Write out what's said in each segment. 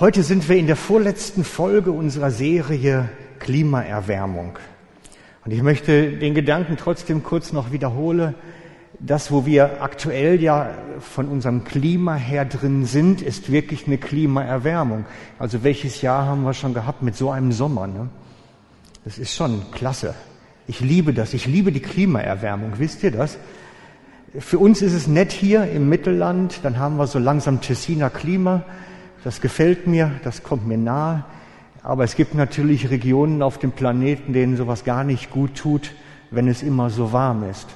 Heute sind wir in der vorletzten Folge unserer Serie Klimaerwärmung. Und ich möchte den Gedanken trotzdem kurz noch wiederholen. Das, wo wir aktuell ja von unserem Klima her drin sind, ist wirklich eine Klimaerwärmung. Also welches Jahr haben wir schon gehabt mit so einem Sommer? Ne? Das ist schon klasse. Ich liebe das. Ich liebe die Klimaerwärmung. Wisst ihr das? Für uns ist es nett hier im Mittelland. Dann haben wir so langsam Tessiner Klima. Das gefällt mir. Das kommt mir nahe. Aber es gibt natürlich Regionen auf dem Planeten, denen sowas gar nicht gut tut, wenn es immer so warm ist.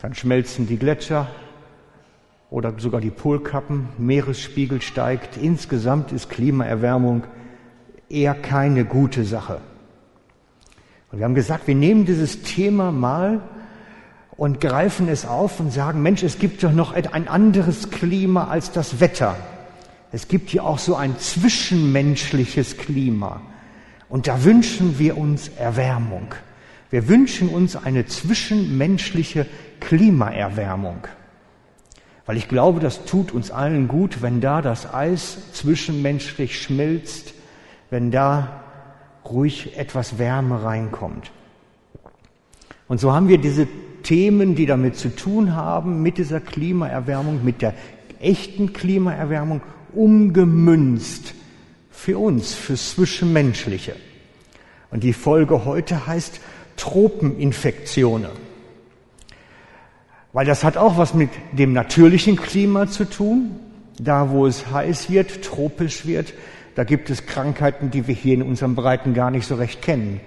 Dann schmelzen die Gletscher oder sogar die Polkappen, Meeresspiegel steigt. Insgesamt ist Klimaerwärmung eher keine gute Sache. Und wir haben gesagt, wir nehmen dieses Thema mal und greifen es auf und sagen, Mensch, es gibt doch noch ein anderes Klima als das Wetter. Es gibt hier auch so ein zwischenmenschliches Klima. Und da wünschen wir uns Erwärmung. Wir wünschen uns eine zwischenmenschliche Klimaerwärmung. Weil ich glaube, das tut uns allen gut, wenn da das Eis zwischenmenschlich schmilzt, wenn da ruhig etwas Wärme reinkommt. Und so haben wir diese Themen, die damit zu tun haben, mit dieser Klimaerwärmung, mit der echten Klimaerwärmung umgemünzt für uns, fürs Zwischenmenschliche. Und die Folge heute heißt Tropeninfektionen. Weil das hat auch was mit dem natürlichen Klima zu tun. Da, wo es heiß wird, tropisch wird, da gibt es Krankheiten, die wir hier in unserem Breiten gar nicht so recht kennen.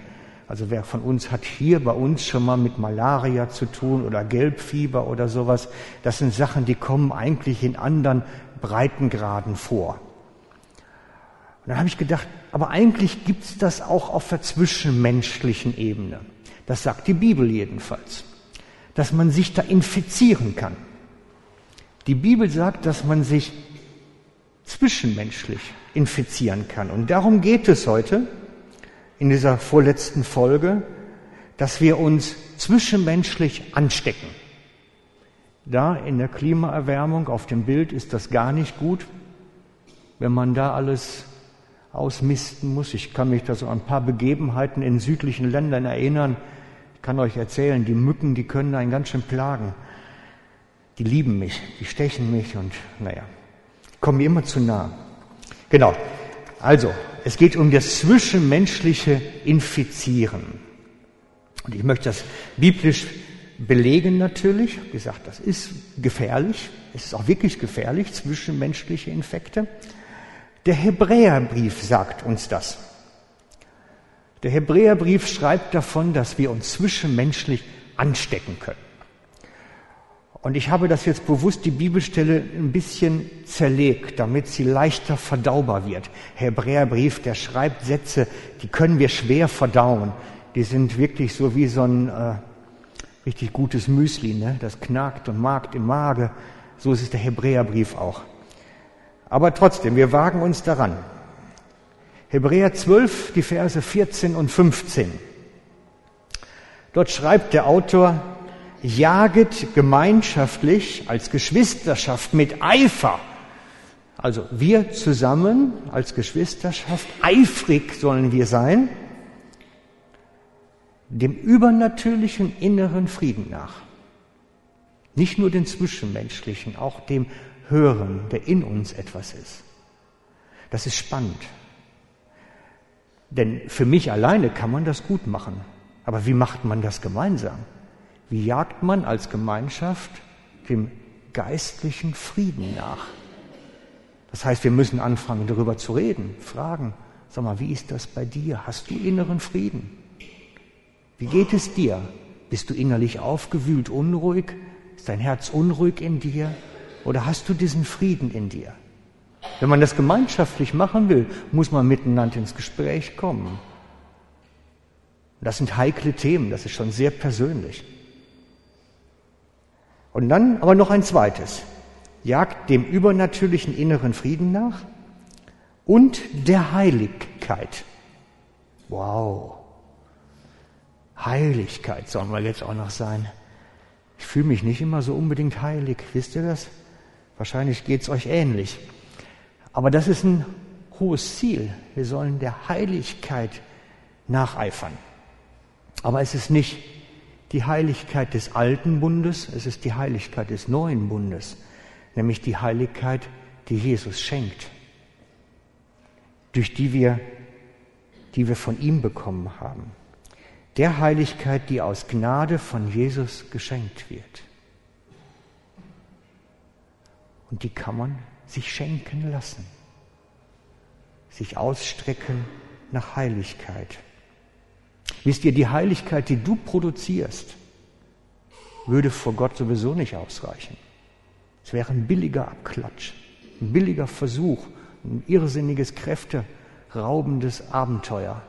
Also wer von uns hat hier bei uns schon mal mit Malaria zu tun oder Gelbfieber oder sowas? Das sind Sachen, die kommen eigentlich in anderen Breitengraden vor. Und dann habe ich gedacht, aber eigentlich gibt es das auch auf der zwischenmenschlichen Ebene. Das sagt die Bibel jedenfalls, dass man sich da infizieren kann. Die Bibel sagt, dass man sich zwischenmenschlich infizieren kann. Und darum geht es heute in dieser vorletzten Folge, dass wir uns zwischenmenschlich anstecken. Da in der Klimaerwärmung auf dem Bild ist das gar nicht gut, wenn man da alles ausmisten muss. Ich kann mich da so an ein paar Begebenheiten in südlichen Ländern erinnern. Ich kann euch erzählen, die Mücken, die können einen ganz schön plagen. Die lieben mich, die stechen mich und naja, kommen mir immer zu nah. Genau. Also, es geht um das zwischenmenschliche Infizieren. Und ich möchte das biblisch belegen natürlich. Wie gesagt, das ist gefährlich. Es ist auch wirklich gefährlich, zwischenmenschliche Infekte. Der Hebräerbrief sagt uns das. Der Hebräerbrief schreibt davon, dass wir uns zwischenmenschlich anstecken können. Und ich habe das jetzt bewusst die Bibelstelle ein bisschen zerlegt, damit sie leichter verdaubar wird. Hebräerbrief, der schreibt Sätze, die können wir schwer verdauen. Die sind wirklich so wie so ein äh, richtig gutes Müsli, ne? das knackt und magt im Mage. So ist es der Hebräerbrief auch. Aber trotzdem, wir wagen uns daran. Hebräer 12, die Verse 14 und 15. Dort schreibt der Autor, jaget gemeinschaftlich als Geschwisterschaft mit Eifer. Also wir zusammen als Geschwisterschaft, eifrig sollen wir sein, dem übernatürlichen inneren Frieden nach. Nicht nur den zwischenmenschlichen, auch dem höheren, der in uns etwas ist. Das ist spannend. Denn für mich alleine kann man das gut machen. Aber wie macht man das gemeinsam? Wie jagt man als Gemeinschaft dem geistlichen Frieden nach? Das heißt, wir müssen anfangen, darüber zu reden, fragen, sag mal, wie ist das bei dir? Hast du inneren Frieden? Wie geht es dir? Bist du innerlich aufgewühlt, unruhig? Ist dein Herz unruhig in dir? Oder hast du diesen Frieden in dir? Wenn man das gemeinschaftlich machen will, muss man miteinander ins Gespräch kommen. Das sind heikle Themen, das ist schon sehr persönlich. Und dann aber noch ein zweites. Jagt dem übernatürlichen inneren Frieden nach und der Heiligkeit. Wow. Heiligkeit sollen wir jetzt auch noch sein. Ich fühle mich nicht immer so unbedingt heilig. Wisst ihr das? Wahrscheinlich geht es euch ähnlich. Aber das ist ein hohes Ziel. Wir sollen der Heiligkeit nacheifern. Aber es ist nicht die Heiligkeit des alten Bundes, es ist die Heiligkeit des neuen Bundes, nämlich die Heiligkeit, die Jesus schenkt, durch die wir, die wir von ihm bekommen haben. Der Heiligkeit, die aus Gnade von Jesus geschenkt wird. Und die kann man sich schenken lassen, sich ausstrecken nach Heiligkeit. Wisst ihr, die Heiligkeit, die du produzierst, würde vor Gott sowieso nicht ausreichen. Es wäre ein billiger Abklatsch, ein billiger Versuch, ein irrsinniges, kräfteraubendes Abenteuer.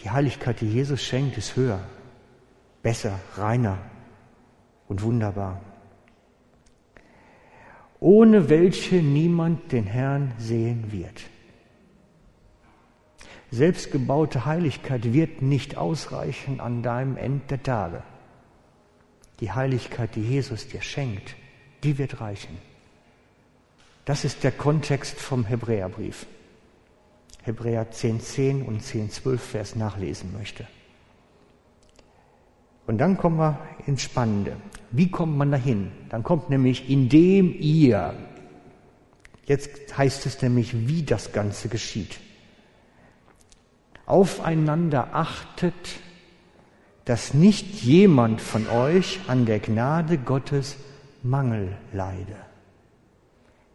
Die Heiligkeit, die Jesus schenkt, ist höher, besser, reiner und wunderbar. Ohne welche niemand den Herrn sehen wird. Selbstgebaute Heiligkeit wird nicht ausreichen an deinem End der Tage. Die Heiligkeit, die Jesus dir schenkt, die wird reichen. Das ist der Kontext vom Hebräerbrief. Hebräer 10.10 10 und 10.12, wer es nachlesen möchte. Und dann kommen wir ins Spannende. Wie kommt man dahin? Dann kommt nämlich, indem ihr, jetzt heißt es nämlich, wie das Ganze geschieht aufeinander achtet, dass nicht jemand von euch an der Gnade Gottes Mangel leide.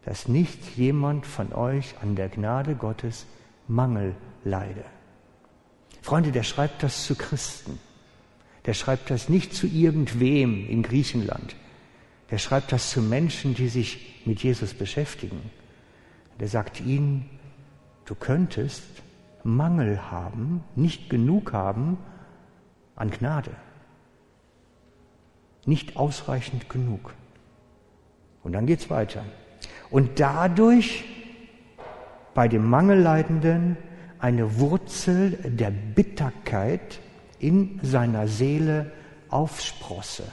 Dass nicht jemand von euch an der Gnade Gottes Mangel leide. Freunde, der schreibt das zu Christen. Der schreibt das nicht zu irgendwem in Griechenland. Der schreibt das zu Menschen, die sich mit Jesus beschäftigen. Der sagt ihnen, du könntest Mangel haben, nicht genug haben an Gnade. Nicht ausreichend genug. Und dann geht's weiter. Und dadurch bei dem Mangelleidenden eine Wurzel der Bitterkeit in seiner Seele aufsprosse.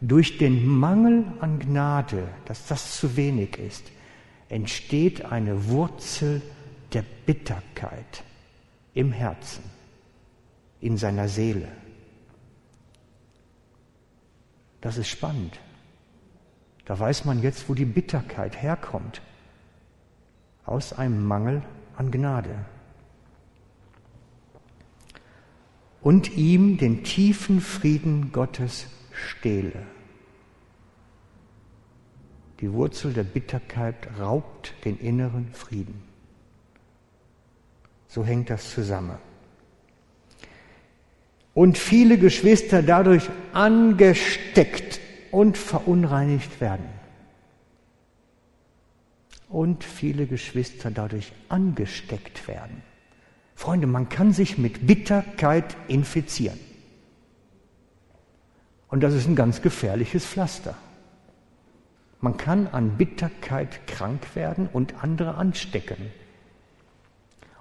Durch den Mangel an Gnade, dass das zu wenig ist, entsteht eine Wurzel der Bitterkeit im Herzen, in seiner Seele. Das ist spannend. Da weiß man jetzt, wo die Bitterkeit herkommt. Aus einem Mangel an Gnade. Und ihm den tiefen Frieden Gottes stehle. Die Wurzel der Bitterkeit raubt den inneren Frieden. So hängt das zusammen. Und viele Geschwister dadurch angesteckt und verunreinigt werden. Und viele Geschwister dadurch angesteckt werden. Freunde, man kann sich mit Bitterkeit infizieren. Und das ist ein ganz gefährliches Pflaster. Man kann an Bitterkeit krank werden und andere anstecken.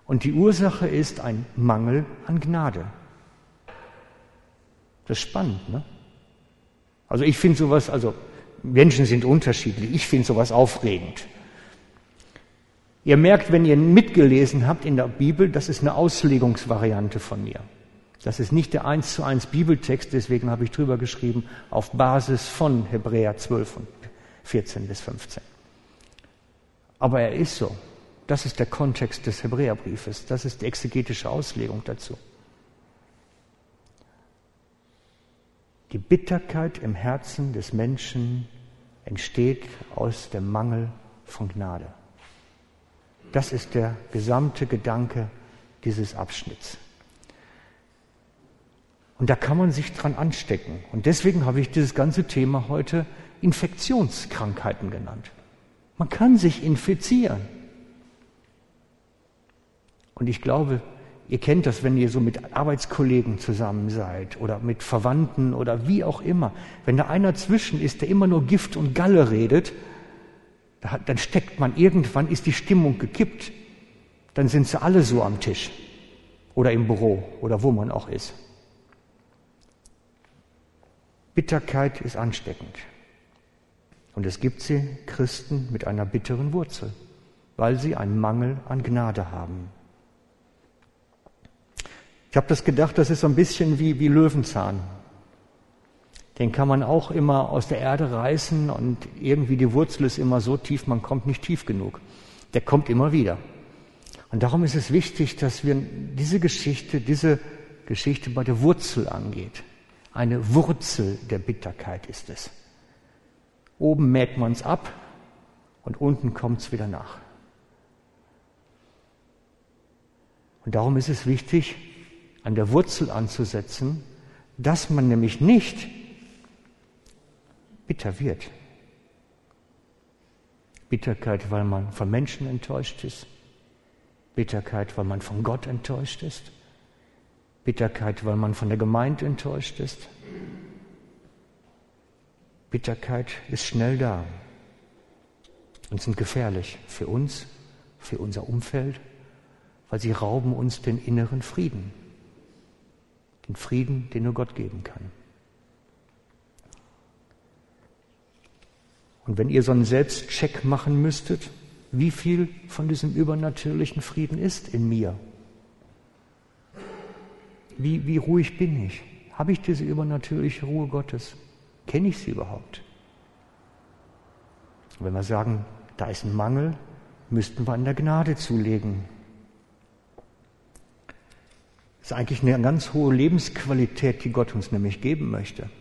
Und die Ursache ist ein Mangel an Gnade. Das ist spannend, ne? Also ich finde sowas, also Menschen sind unterschiedlich, ich finde sowas aufregend. Ihr merkt, wenn ihr mitgelesen habt in der Bibel, das ist eine Auslegungsvariante von mir. Das ist nicht der eins zu eins Bibeltext, deswegen habe ich drüber geschrieben, auf Basis von Hebräer 12 und 14 bis 15. Aber er ist so. Das ist der Kontext des Hebräerbriefes. Das ist die exegetische Auslegung dazu. Die Bitterkeit im Herzen des Menschen entsteht aus dem Mangel von Gnade. Das ist der gesamte Gedanke dieses Abschnitts. Und da kann man sich dran anstecken. Und deswegen habe ich dieses ganze Thema heute Infektionskrankheiten genannt. Man kann sich infizieren. Und ich glaube, ihr kennt das, wenn ihr so mit Arbeitskollegen zusammen seid oder mit Verwandten oder wie auch immer. Wenn da einer zwischen ist, der immer nur Gift und Galle redet, dann steckt man irgendwann, ist die Stimmung gekippt. Dann sind sie alle so am Tisch oder im Büro oder wo man auch ist. Bitterkeit ist ansteckend. Und es gibt sie, Christen, mit einer bitteren Wurzel, weil sie einen Mangel an Gnade haben. Ich habe das gedacht, das ist so ein bisschen wie, wie Löwenzahn. Den kann man auch immer aus der Erde reißen und irgendwie die Wurzel ist immer so tief, man kommt nicht tief genug. Der kommt immer wieder. Und darum ist es wichtig, dass wir diese Geschichte, diese Geschichte bei der Wurzel angeht. Eine Wurzel der Bitterkeit ist es. Oben mäht man es ab und unten kommt es wieder nach. Und darum ist es wichtig, an der Wurzel anzusetzen, dass man nämlich nicht bitter wird. Bitterkeit, weil man von Menschen enttäuscht ist. Bitterkeit, weil man von Gott enttäuscht ist. Bitterkeit, weil man von der Gemeinde enttäuscht ist. Bitterkeit ist schnell da und sind gefährlich für uns, für unser Umfeld, weil sie rauben uns den inneren Frieden, den Frieden, den nur Gott geben kann. Und wenn ihr so einen Selbstcheck machen müsstet, wie viel von diesem übernatürlichen Frieden ist in mir? Wie, wie ruhig bin ich? Habe ich diese übernatürliche Ruhe Gottes? Kenne ich sie überhaupt? Wenn wir sagen, da ist ein Mangel, müssten wir an der Gnade zulegen. Das ist eigentlich eine ganz hohe Lebensqualität, die Gott uns nämlich geben möchte.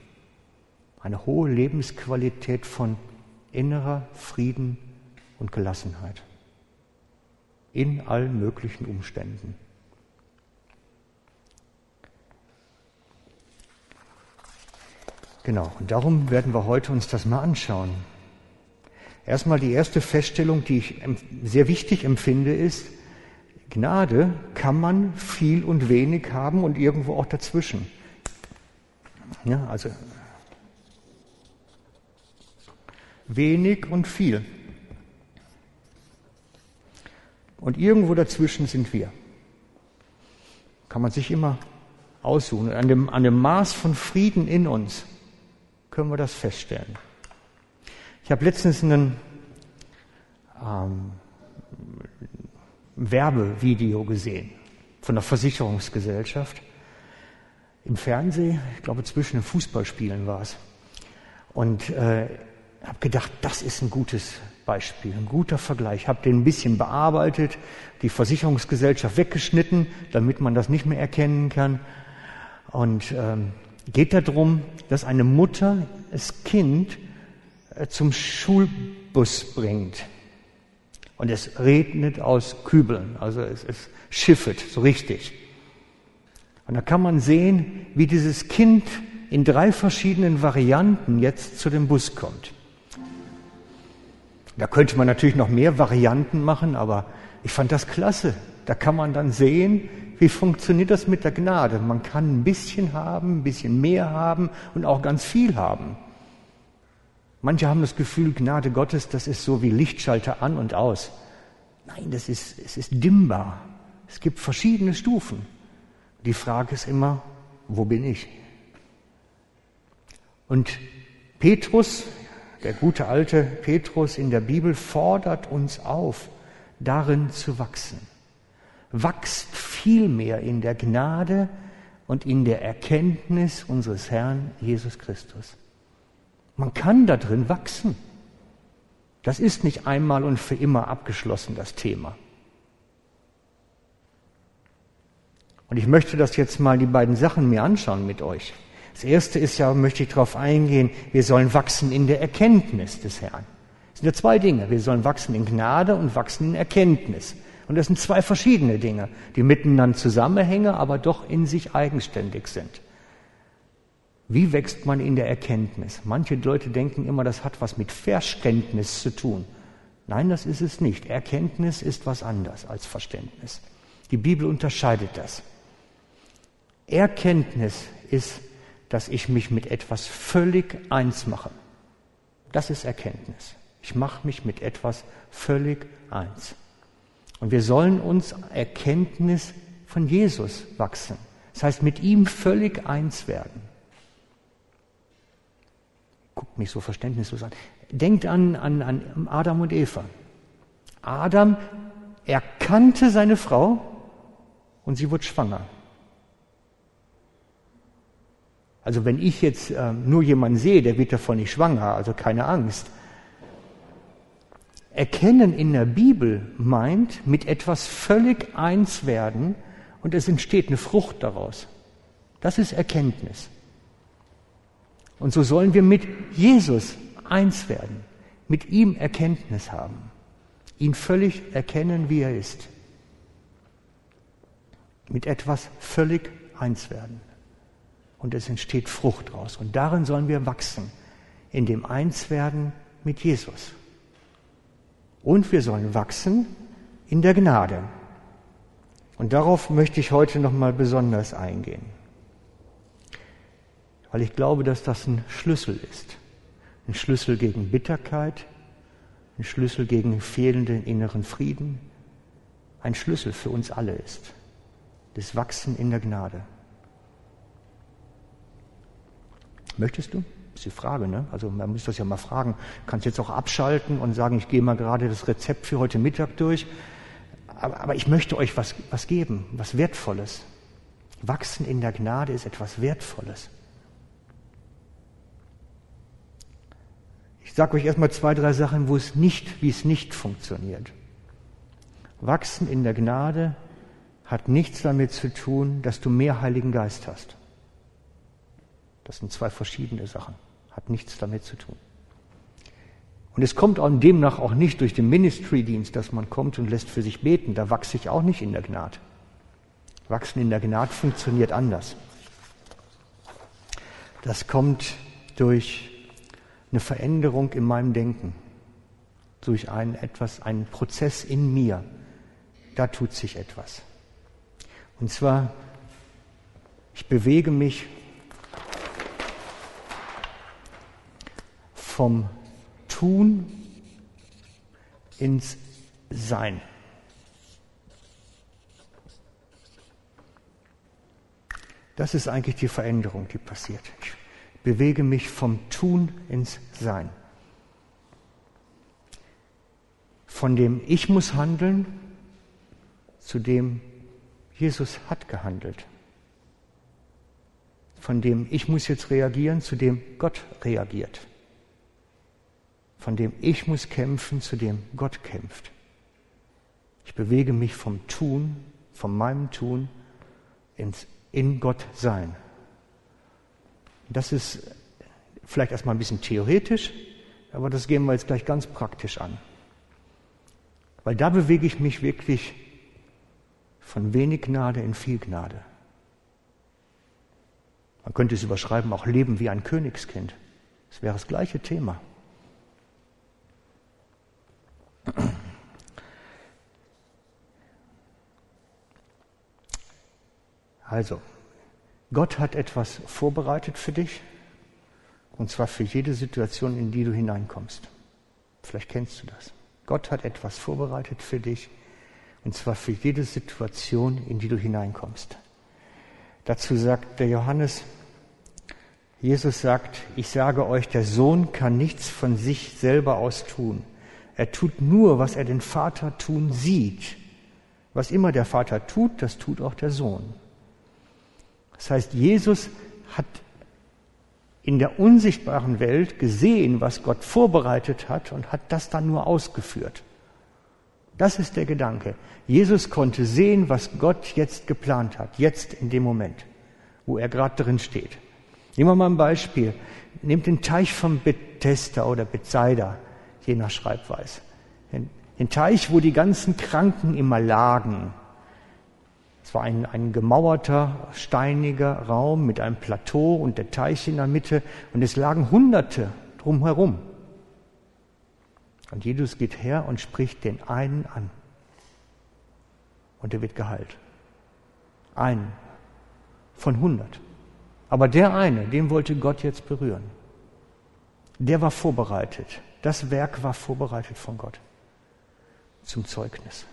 Eine hohe Lebensqualität von innerer Frieden und Gelassenheit in allen möglichen Umständen. Genau, und darum werden wir heute uns das mal anschauen. Erstmal die erste Feststellung, die ich sehr wichtig empfinde, ist, Gnade kann man viel und wenig haben und irgendwo auch dazwischen. Ja, also wenig und viel. Und irgendwo dazwischen sind wir. Kann man sich immer aussuchen. An dem, an dem Maß von Frieden in uns können wir das feststellen. Ich habe letztens ein ähm, Werbevideo gesehen von der Versicherungsgesellschaft im Fernsehen, ich glaube zwischen den Fußballspielen war es. Und äh, habe gedacht, das ist ein gutes Beispiel, ein guter Vergleich. Habe den ein bisschen bearbeitet, die Versicherungsgesellschaft weggeschnitten, damit man das nicht mehr erkennen kann. Und ähm, geht darum, dass eine Mutter das Kind äh, zum Schulbus bringt. Und es regnet aus Kübeln, also es, es schiffet so richtig. Und da kann man sehen, wie dieses Kind in drei verschiedenen Varianten jetzt zu dem Bus kommt. Da könnte man natürlich noch mehr Varianten machen, aber ich fand das klasse. Da kann man dann sehen, wie funktioniert das mit der Gnade. Man kann ein bisschen haben, ein bisschen mehr haben und auch ganz viel haben. Manche haben das Gefühl, Gnade Gottes, das ist so wie Lichtschalter an und aus. Nein, das ist, es ist dimmbar. Es gibt verschiedene Stufen. Die Frage ist immer, wo bin ich? Und Petrus der gute alte Petrus in der Bibel fordert uns auf, darin zu wachsen. Wachst vielmehr in der Gnade und in der Erkenntnis unseres Herrn Jesus Christus. Man kann darin wachsen. Das ist nicht einmal und für immer abgeschlossen, das Thema. Und ich möchte das jetzt mal die beiden Sachen mir anschauen mit euch. Das erste ist ja, möchte ich darauf eingehen, wir sollen wachsen in der Erkenntnis des Herrn. Das sind ja zwei Dinge. Wir sollen wachsen in Gnade und wachsen in Erkenntnis. Und das sind zwei verschiedene Dinge, die miteinander zusammenhängen, aber doch in sich eigenständig sind. Wie wächst man in der Erkenntnis? Manche Leute denken immer, das hat was mit Verständnis zu tun. Nein, das ist es nicht. Erkenntnis ist was anderes als Verständnis. Die Bibel unterscheidet das. Erkenntnis ist dass ich mich mit etwas völlig eins mache. Das ist Erkenntnis. Ich mache mich mit etwas völlig eins. Und wir sollen uns Erkenntnis von Jesus wachsen. Das heißt, mit ihm völlig eins werden. Guckt mich so verständnislos an. denkt an, an, an Adam und Eva. Adam erkannte seine Frau und sie wurde schwanger. Also wenn ich jetzt äh, nur jemanden sehe, der wird davon nicht schwanger, also keine Angst. Erkennen in der Bibel meint mit etwas völlig eins werden und es entsteht eine Frucht daraus. Das ist Erkenntnis. Und so sollen wir mit Jesus eins werden, mit ihm Erkenntnis haben, ihn völlig erkennen, wie er ist, mit etwas völlig eins werden und es entsteht Frucht raus. Und darin sollen wir wachsen, in dem Einswerden mit Jesus. Und wir sollen wachsen in der Gnade. Und darauf möchte ich heute nochmal besonders eingehen. Weil ich glaube, dass das ein Schlüssel ist. Ein Schlüssel gegen Bitterkeit, ein Schlüssel gegen fehlenden inneren Frieden, ein Schlüssel für uns alle ist. Das Wachsen in der Gnade. Möchtest du? Das ist die Frage, ne? Also man muss das ja mal fragen. Du kannst jetzt auch abschalten und sagen, ich gehe mal gerade das Rezept für heute Mittag durch. Aber, aber ich möchte euch was, was geben, was Wertvolles. Wachsen in der Gnade ist etwas Wertvolles. Ich sage euch erstmal zwei, drei Sachen, wo es nicht, wie es nicht funktioniert. Wachsen in der Gnade hat nichts damit zu tun, dass du mehr Heiligen Geist hast. Das sind zwei verschiedene Sachen. Hat nichts damit zu tun. Und es kommt auch demnach auch nicht durch den Ministry-Dienst, dass man kommt und lässt für sich beten. Da wachse ich auch nicht in der Gnade. Wachsen in der Gnade funktioniert anders. Das kommt durch eine Veränderung in meinem Denken, durch einen etwas, einen Prozess in mir. Da tut sich etwas. Und zwar, ich bewege mich vom Tun ins Sein. Das ist eigentlich die Veränderung, die passiert. Ich bewege mich vom Tun ins Sein. Von dem Ich muss handeln zu dem Jesus hat gehandelt. Von dem Ich muss jetzt reagieren zu dem Gott reagiert von dem ich muss kämpfen, zu dem Gott kämpft. Ich bewege mich vom Tun, von meinem Tun ins in Gott sein. Das ist vielleicht erstmal ein bisschen theoretisch, aber das gehen wir jetzt gleich ganz praktisch an. Weil da bewege ich mich wirklich von wenig Gnade in viel Gnade. Man könnte es überschreiben, auch Leben wie ein Königskind. Das wäre das gleiche Thema. Also, Gott hat etwas vorbereitet für dich, und zwar für jede Situation, in die du hineinkommst. Vielleicht kennst du das. Gott hat etwas vorbereitet für dich, und zwar für jede Situation, in die du hineinkommst. Dazu sagt der Johannes, Jesus sagt, ich sage euch, der Sohn kann nichts von sich selber aus tun. Er tut nur, was er den Vater tun sieht. Was immer der Vater tut, das tut auch der Sohn. Das heißt, Jesus hat in der unsichtbaren Welt gesehen, was Gott vorbereitet hat und hat das dann nur ausgeführt. Das ist der Gedanke. Jesus konnte sehen, was Gott jetzt geplant hat, jetzt in dem Moment, wo er gerade drin steht. Nehmen wir mal ein Beispiel. Nehmt den Teich von Bethesda oder Bethsaida je nach Schreibweise. Den Teich, wo die ganzen Kranken immer lagen. Es war ein, ein gemauerter, steiniger Raum mit einem Plateau und der Teich in der Mitte und es lagen Hunderte drumherum. Und Jesus geht her und spricht den einen an. Und er wird geheilt. Einen von hundert. Aber der eine, den wollte Gott jetzt berühren. Der war vorbereitet. Das Werk war vorbereitet von Gott zum Zeugnis.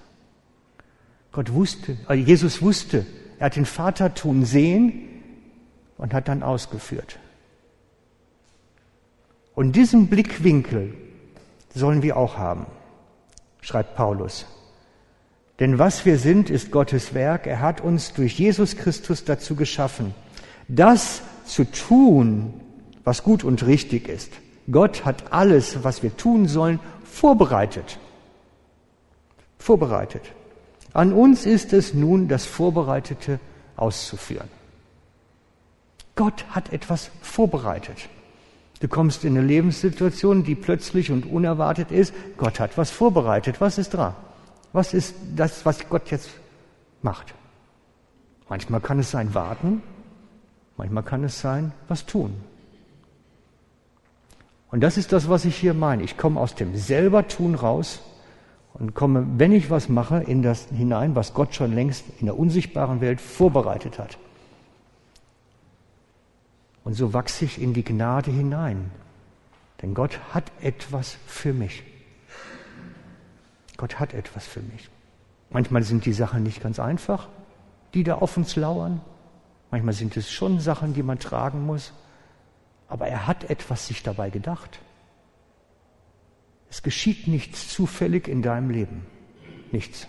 Gott wusste, also Jesus wusste, er hat den Vater tun sehen und hat dann ausgeführt. Und diesen Blickwinkel sollen wir auch haben, schreibt Paulus. Denn was wir sind, ist Gottes Werk. Er hat uns durch Jesus Christus dazu geschaffen, das zu tun, was gut und richtig ist. Gott hat alles, was wir tun sollen, vorbereitet. Vorbereitet. An uns ist es nun, das Vorbereitete auszuführen. Gott hat etwas vorbereitet. Du kommst in eine Lebenssituation, die plötzlich und unerwartet ist. Gott hat was vorbereitet. Was ist dran? Was ist das, was Gott jetzt macht? Manchmal kann es sein warten, manchmal kann es sein was tun. Und das ist das, was ich hier meine. Ich komme aus dem selber tun raus und komme, wenn ich was mache, in das hinein, was Gott schon längst in der unsichtbaren Welt vorbereitet hat. Und so wachse ich in die Gnade hinein. Denn Gott hat etwas für mich. Gott hat etwas für mich. Manchmal sind die Sachen nicht ganz einfach, die da auf uns lauern. Manchmal sind es schon Sachen, die man tragen muss. Aber er hat etwas sich dabei gedacht. Es geschieht nichts zufällig in deinem Leben. Nichts.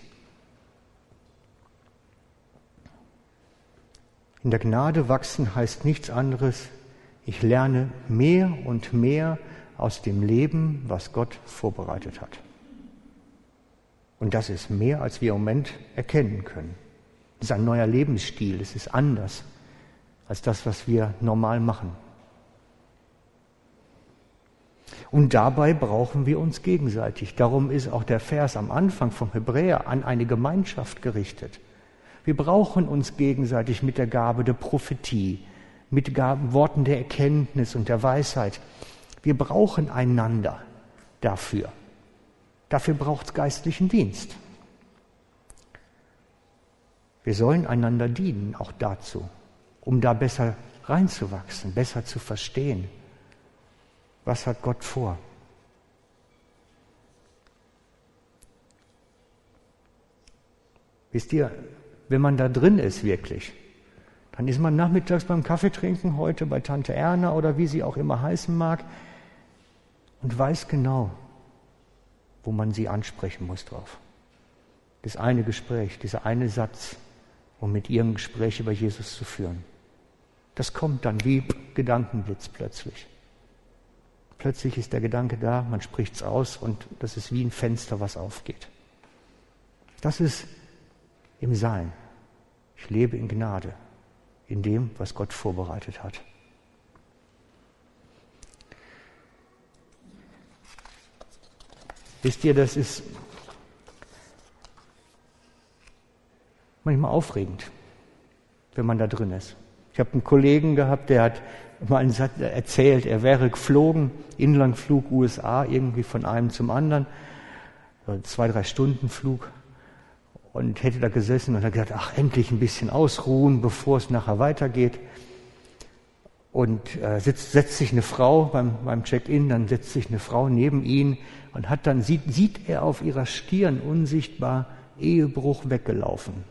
In der Gnade wachsen heißt nichts anderes, ich lerne mehr und mehr aus dem Leben, was Gott vorbereitet hat. Und das ist mehr, als wir im Moment erkennen können. Es ist ein neuer Lebensstil, es ist anders als das, was wir normal machen. Und dabei brauchen wir uns gegenseitig. Darum ist auch der Vers am Anfang vom Hebräer an eine Gemeinschaft gerichtet. Wir brauchen uns gegenseitig mit der Gabe der Prophetie, mit Gaben, Worten der Erkenntnis und der Weisheit. Wir brauchen einander dafür. Dafür braucht es geistlichen Dienst. Wir sollen einander dienen, auch dazu, um da besser reinzuwachsen, besser zu verstehen. Was hat Gott vor? Wisst ihr, wenn man da drin ist wirklich, dann ist man nachmittags beim Kaffeetrinken heute bei Tante Erna oder wie sie auch immer heißen mag und weiß genau, wo man sie ansprechen muss drauf. Das eine Gespräch, dieser eine Satz, um mit ihr ein Gespräch über Jesus zu führen. Das kommt dann wie Gedankenblitz plötzlich. Plötzlich ist der Gedanke da, man spricht es aus und das ist wie ein Fenster, was aufgeht. Das ist im Sein. Ich lebe in Gnade, in dem, was Gott vorbereitet hat. Wisst ihr, das ist manchmal aufregend, wenn man da drin ist. Ich habe einen Kollegen gehabt, der hat mal erzählt, er wäre geflogen, Inlandflug USA, irgendwie von einem zum anderen, zwei, drei Stunden Flug und hätte da gesessen und hat gesagt, ach, endlich ein bisschen ausruhen, bevor es nachher weitergeht. Und äh, sitzt, setzt sich eine Frau beim, beim Check-in, dann setzt sich eine Frau neben ihn und hat dann sieht, sieht er auf ihrer Stirn unsichtbar Ehebruch weggelaufen.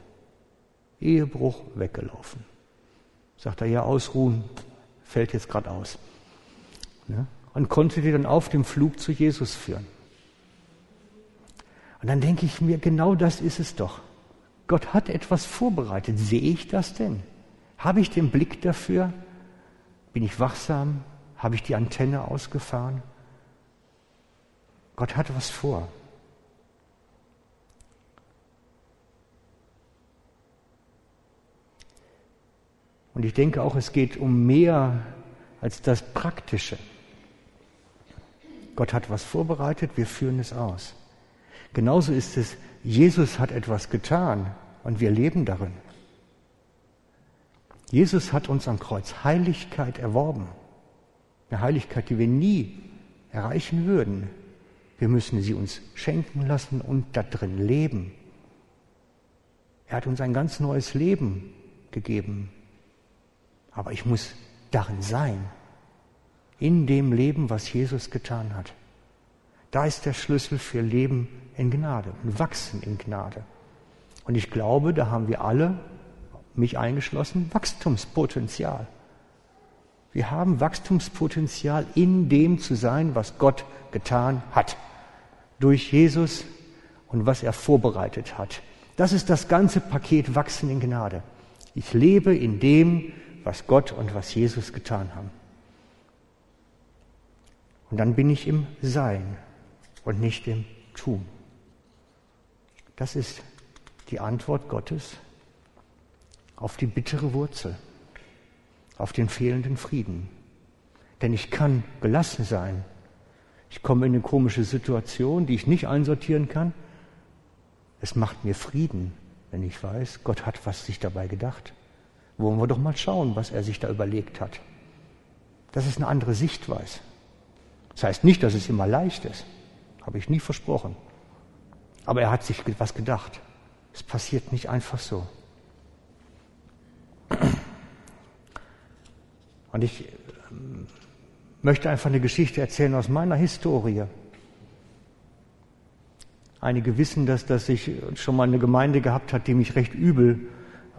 Ehebruch weggelaufen. Sagt er, ja, ausruhen, fällt jetzt gerade aus. Ne? Und konnte die dann auf dem Flug zu Jesus führen. Und dann denke ich mir, genau das ist es doch. Gott hat etwas vorbereitet. Sehe ich das denn? Habe ich den Blick dafür? Bin ich wachsam? Habe ich die Antenne ausgefahren? Gott hat was vor. Und ich denke auch, es geht um mehr als das Praktische. Gott hat was vorbereitet, wir führen es aus. Genauso ist es, Jesus hat etwas getan und wir leben darin. Jesus hat uns am Kreuz Heiligkeit erworben. Eine Heiligkeit, die wir nie erreichen würden. Wir müssen sie uns schenken lassen und da drin leben. Er hat uns ein ganz neues Leben gegeben. Aber ich muss darin sein. In dem Leben, was Jesus getan hat. Da ist der Schlüssel für Leben in Gnade und Wachsen in Gnade. Und ich glaube, da haben wir alle mich eingeschlossen, Wachstumspotenzial. Wir haben Wachstumspotenzial in dem zu sein, was Gott getan hat. durch Jesus und was er vorbereitet hat. Das ist das ganze Paket Wachsen in Gnade. Ich lebe in dem, was Gott und was Jesus getan haben. Und dann bin ich im Sein und nicht im Tun. Das ist die Antwort Gottes auf die bittere Wurzel, auf den fehlenden Frieden. Denn ich kann gelassen sein. Ich komme in eine komische Situation, die ich nicht einsortieren kann. Es macht mir Frieden, wenn ich weiß, Gott hat was sich dabei gedacht. Wollen wir doch mal schauen, was er sich da überlegt hat. Das ist eine andere Sichtweise. Das heißt nicht, dass es immer leicht ist. Habe ich nie versprochen. Aber er hat sich was gedacht. Es passiert nicht einfach so. Und ich ähm, möchte einfach eine Geschichte erzählen aus meiner Historie. Einige wissen, dass, dass ich schon mal eine Gemeinde gehabt hat, die mich recht übel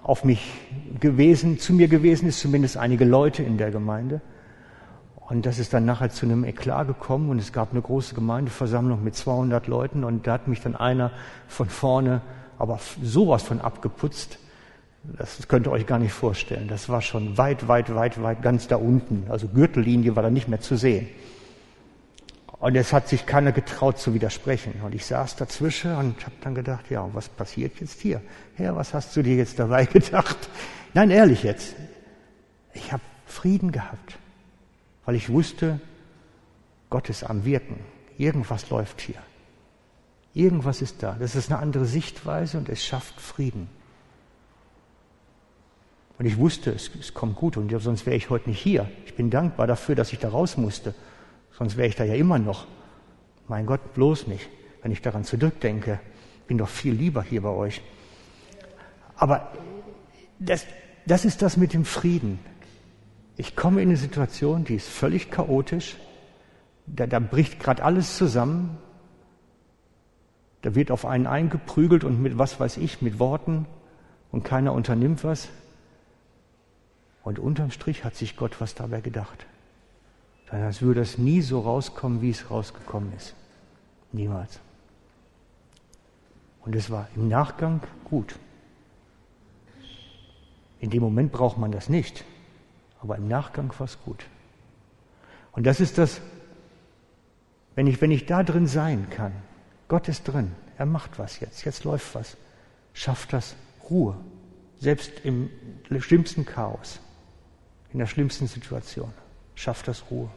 auf mich gewesen, zu mir gewesen ist, zumindest einige Leute in der Gemeinde. Und das ist dann nachher zu einem Eklat gekommen und es gab eine große Gemeindeversammlung mit 200 Leuten und da hat mich dann einer von vorne aber sowas von abgeputzt. Das könnt ihr euch gar nicht vorstellen. Das war schon weit, weit, weit, weit ganz da unten. Also Gürtellinie war da nicht mehr zu sehen. Und es hat sich keiner getraut zu widersprechen. Und ich saß dazwischen und habe dann gedacht, ja, was passiert jetzt hier? Herr, was hast du dir jetzt dabei gedacht? Nein, ehrlich jetzt. Ich habe Frieden gehabt, weil ich wusste, Gott ist am Wirken. Irgendwas läuft hier. Irgendwas ist da. Das ist eine andere Sichtweise und es schafft Frieden. Und ich wusste, es, es kommt gut und sonst wäre ich heute nicht hier. Ich bin dankbar dafür, dass ich da raus musste. Sonst wäre ich da ja immer noch. Mein Gott, bloß nicht. Wenn ich daran zurückdenke, bin doch viel lieber hier bei euch. Aber das, das ist das mit dem Frieden. Ich komme in eine Situation, die ist völlig chaotisch. Da, da bricht gerade alles zusammen. Da wird auf einen eingeprügelt und mit was weiß ich, mit Worten und keiner unternimmt was. Und unterm Strich hat sich Gott was dabei gedacht. Als würde es nie so rauskommen, wie es rausgekommen ist. Niemals. Und es war im Nachgang gut. In dem Moment braucht man das nicht, aber im Nachgang war es gut. Und das ist das, wenn ich, wenn ich da drin sein kann, Gott ist drin, er macht was jetzt, jetzt läuft was, schafft das Ruhe, selbst im schlimmsten Chaos, in der schlimmsten Situation, schafft das Ruhe.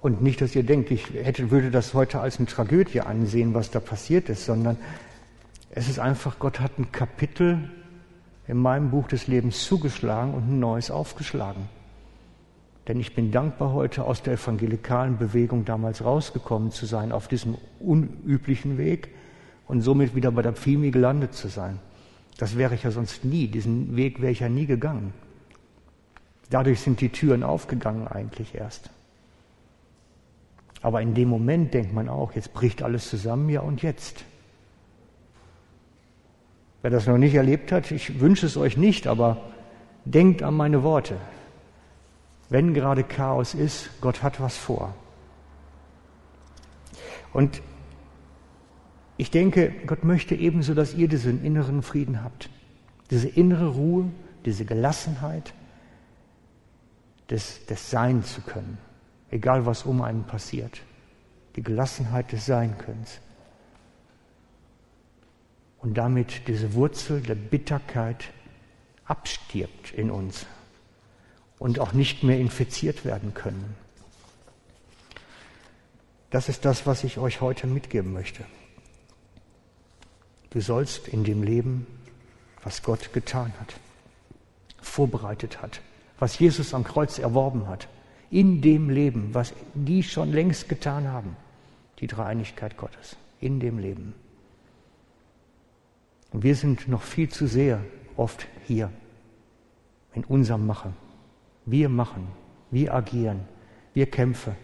Und nicht, dass ihr denkt, ich hätte, würde das heute als eine Tragödie ansehen, was da passiert ist, sondern es ist einfach, Gott hat ein Kapitel in meinem Buch des Lebens zugeschlagen und ein neues aufgeschlagen. Denn ich bin dankbar, heute aus der evangelikalen Bewegung damals rausgekommen zu sein, auf diesem unüblichen Weg und somit wieder bei der Pfimi gelandet zu sein. Das wäre ich ja sonst nie, diesen Weg wäre ich ja nie gegangen. Dadurch sind die Türen aufgegangen eigentlich erst. Aber in dem Moment denkt man auch, jetzt bricht alles zusammen, ja und jetzt. Wer das noch nicht erlebt hat, ich wünsche es euch nicht, aber denkt an meine Worte. Wenn gerade Chaos ist, Gott hat was vor. Und ich denke, Gott möchte ebenso, dass ihr diesen inneren Frieden habt. Diese innere Ruhe, diese Gelassenheit, des, des Sein zu können egal was um einen passiert. Die Gelassenheit des Seinkönnens. Und damit diese Wurzel der Bitterkeit abstirbt in uns und auch nicht mehr infiziert werden können. Das ist das, was ich euch heute mitgeben möchte. Du sollst in dem Leben, was Gott getan hat, vorbereitet hat, was Jesus am Kreuz erworben hat, in dem Leben, was die schon längst getan haben, die Dreieinigkeit Gottes, in dem Leben. Und wir sind noch viel zu sehr oft hier in unserem Machen. Wir machen, wir agieren, wir kämpfen.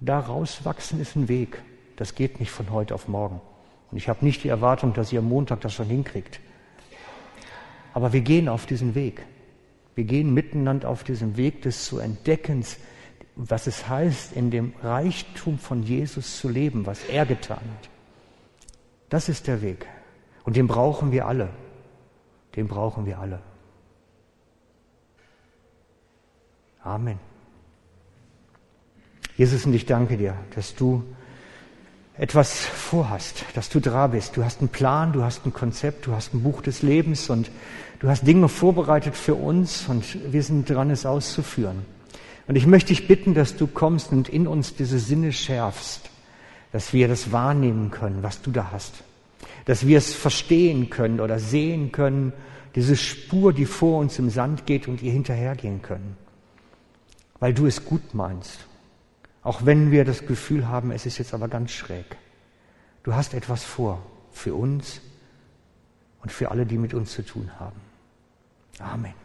Daraus wachsen ist ein Weg. Das geht nicht von heute auf morgen. Und ich habe nicht die Erwartung, dass ihr am Montag das schon hinkriegt. aber wir gehen auf diesen Weg. Wir gehen miteinander auf diesen Weg des zu Entdeckens, was es heißt, in dem Reichtum von Jesus zu leben, was er getan hat. Das ist der Weg. Und den brauchen wir alle. Den brauchen wir alle. Amen. Jesus, und ich danke dir, dass du etwas vorhast, dass du dran bist. Du hast einen Plan, du hast ein Konzept, du hast ein Buch des Lebens und du hast Dinge vorbereitet für uns und wir sind dran, es auszuführen. Und ich möchte dich bitten, dass du kommst und in uns diese Sinne schärfst, dass wir das wahrnehmen können, was du da hast, dass wir es verstehen können oder sehen können, diese Spur, die vor uns im Sand geht und ihr hinterhergehen können, weil du es gut meinst auch wenn wir das Gefühl haben, es ist jetzt aber ganz schräg. Du hast etwas vor für uns und für alle, die mit uns zu tun haben. Amen.